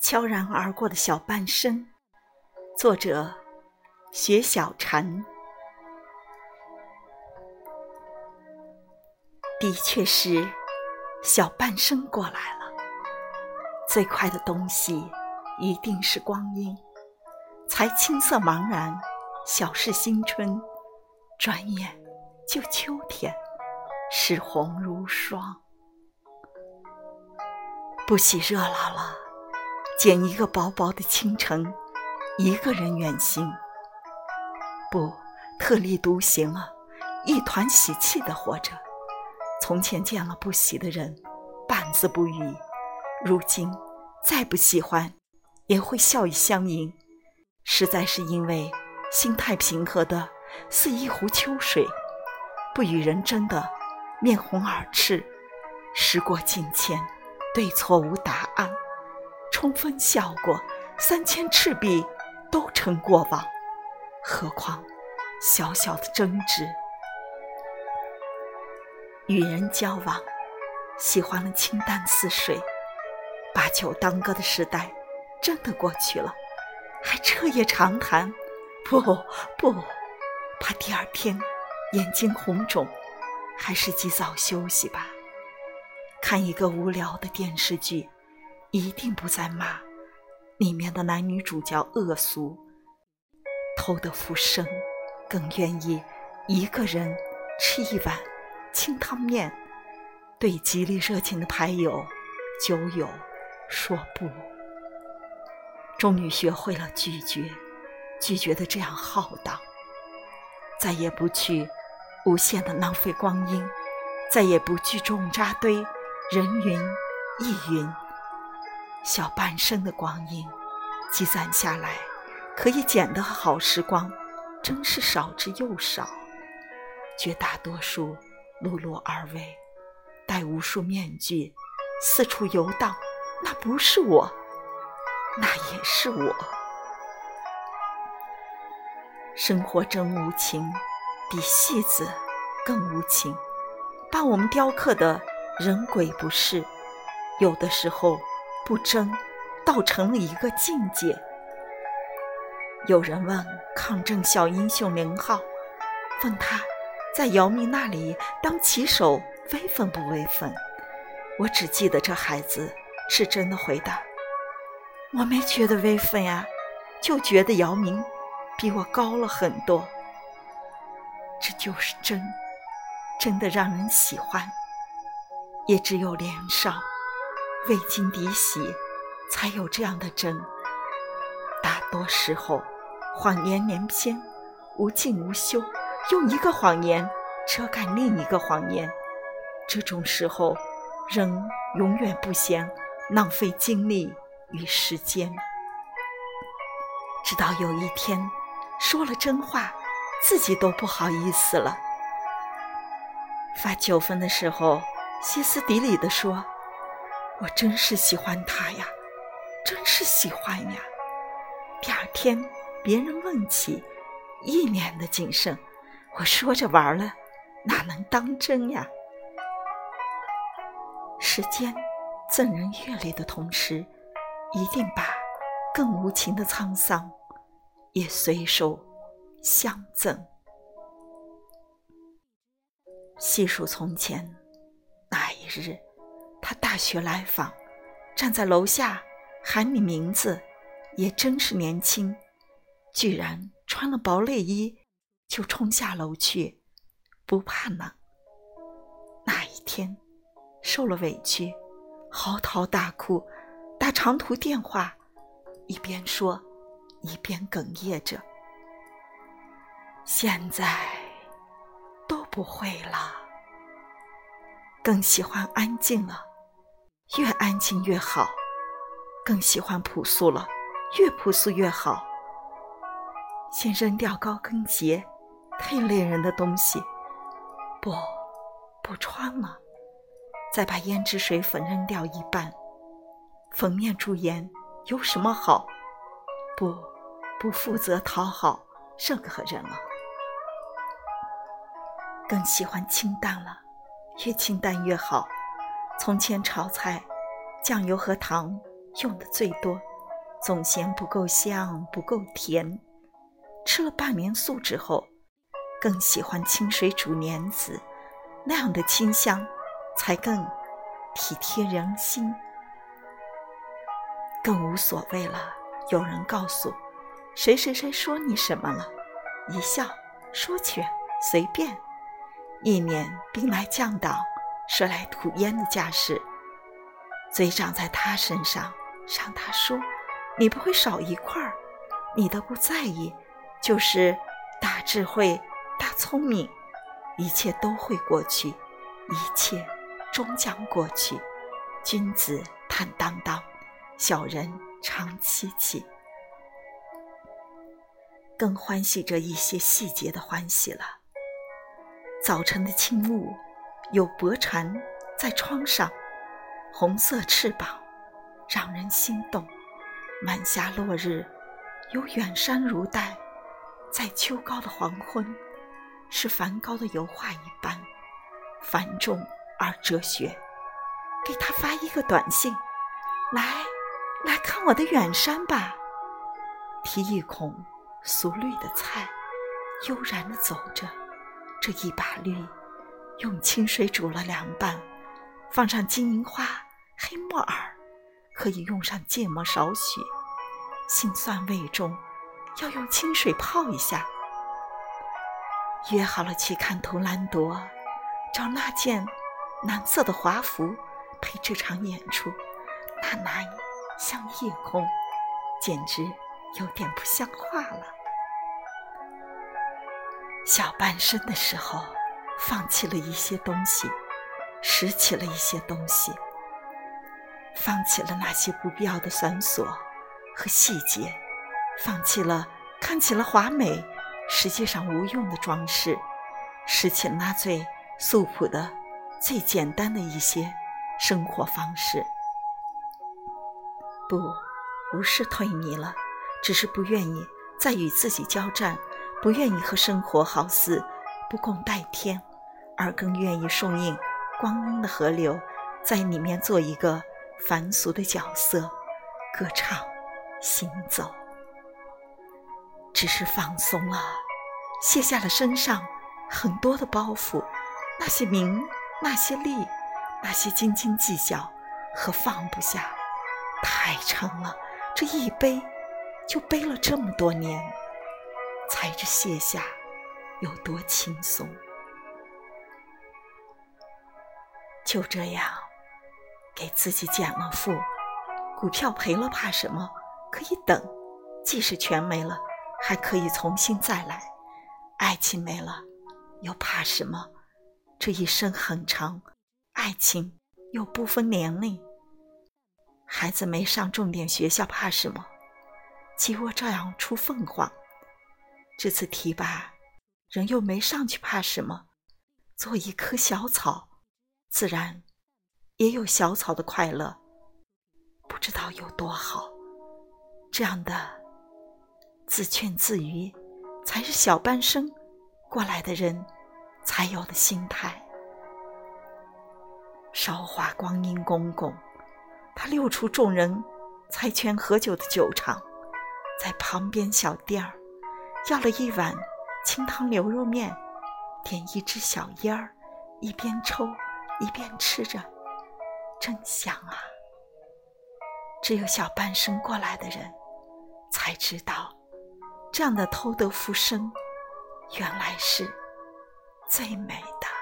悄然而过的小半生，作者：雪小禅。的确是小半生过来了，最快的东西一定是光阴。才青涩茫然，小是新春，转眼就秋天，是红如霜。不喜热闹了。捡一个薄薄的清晨，一个人远行，不特立独行啊，一团喜气的活着。从前见了不喜的人，半字不语；如今再不喜欢，也会笑语相迎。实在是因为心态平和的似一壶秋水，不与人争的面红耳赤。时过境迁，对错无答案。冲锋笑过，三千赤壁都成过往，何况小小的争执？与人交往，喜欢了清淡似水，把酒当歌的时代真的过去了，还彻夜长谈？不不，怕第二天眼睛红肿，还是及早休息吧。看一个无聊的电视剧。一定不再骂里面的男女主角恶俗，偷得浮生，更愿意一个人吃一碗清汤面，对极力热情的牌友、酒友说不。终于学会了拒绝，拒绝的这样浩荡，再也不去无限的浪费光阴，再也不聚众扎堆，人云亦云。小半生的光阴，积攒下来，可以捡的好时光，真是少之又少。绝大多数碌碌而为，戴无数面具，四处游荡。那不是我，那也是我。生活真无情，比戏子更无情，把我们雕刻的人鬼不是，有的时候。不争，倒成了一个境界。有人问抗震小英雄林浩，问他在姚明那里当棋手威风不威风？我只记得这孩子是真的回答：“我没觉得威风呀，就觉得姚明比我高了很多。”这就是真，真的让人喜欢。也只有年少。未经敌喜，才有这样的真。大多时候，谎言连篇，无尽无休，用一个谎言遮盖另一个谎言。这种时候，人永远不嫌浪费精力与时间。直到有一天，说了真话，自己都不好意思了。发九分的时候，歇斯底里地说。我真是喜欢他呀，真是喜欢呀！第二天别人问起，一脸的谨慎。我说着玩了，哪能当真呀？时间赠人阅历的同时，一定把更无情的沧桑也随手相赠。细数从前那一日。他大学来访，站在楼下喊你名字，也真是年轻，居然穿了薄内衣就冲下楼去，不怕冷。那一天受了委屈，嚎啕大哭，打长途电话，一边说一边哽咽着。现在都不会了，更喜欢安静了。越安静越好，更喜欢朴素了，越朴素越好。先扔掉高跟鞋，太累人的东西，不，不穿了。再把胭脂水粉扔掉一半，粉面朱颜有什么好？不，不负责讨好任何人了。更喜欢清淡了，越清淡越好。从前炒菜，酱油和糖用的最多，总嫌不够香，不够甜。吃了半年素之后，更喜欢清水煮莲子，那样的清香才更体贴人心，更无所谓了。有人告诉谁谁谁说你什么了，一笑说去随便，一脸兵来将挡。水来吐烟的架势，嘴长在他身上，让他说，你不会少一块儿，你的不在意，就是大智慧、大聪明，一切都会过去，一切终将过去。君子坦荡荡，小人长戚戚。更欢喜着一些细节的欢喜了。早晨的轻雾。有薄蝉在窗上，红色翅膀让人心动。晚霞落日，有远山如黛，在秋高的黄昏，是梵高的油画一般繁重而哲学。给他发一个短信，来，来看我的远山吧。提一孔俗绿的菜，悠然地走着，这一把绿。用清水煮了凉拌，放上金银花、黑木耳，可以用上芥末少许。辛酸味重，要用清水泡一下。约好了去看图兰朵，找那件蓝色的华服配这场演出，那蓝像夜空，简直有点不像话了。小半生的时候。放弃了一些东西，拾起了一些东西，放弃了那些不必要的繁琐和细节，放弃了看起来华美，实际上无用的装饰，拾起了那最素朴的、最简单的一些生活方式。不，不是退迷了，只是不愿意再与自己交战，不愿意和生活好似不共戴天。而更愿意顺应光阴的河流，在里面做一个凡俗的角色，歌唱、行走，只是放松了，卸下了身上很多的包袱，那些名，那些利，那些斤斤计较和放不下，太长了。这一背就背了这么多年，才知卸下有多轻松。就这样，给自己减了负。股票赔了怕什么？可以等，即使全没了，还可以重新再来。爱情没了，又怕什么？这一生很长，爱情又不分年龄。孩子没上重点学校，怕什么？鸡窝照样出凤凰。这次提拔，人又没上去，怕什么？做一棵小草。自然也有小草的快乐，不知道有多好。这样的自劝自娱，才是小半生过来的人才有的心态。韶华光阴公公，他溜出众人猜拳喝酒的酒场，在旁边小店儿要了一碗清汤牛肉面，点一支小烟儿，一边抽。一边吃着，真香啊！只有小半生过来的人，才知道，这样的偷得浮生，原来是最美的。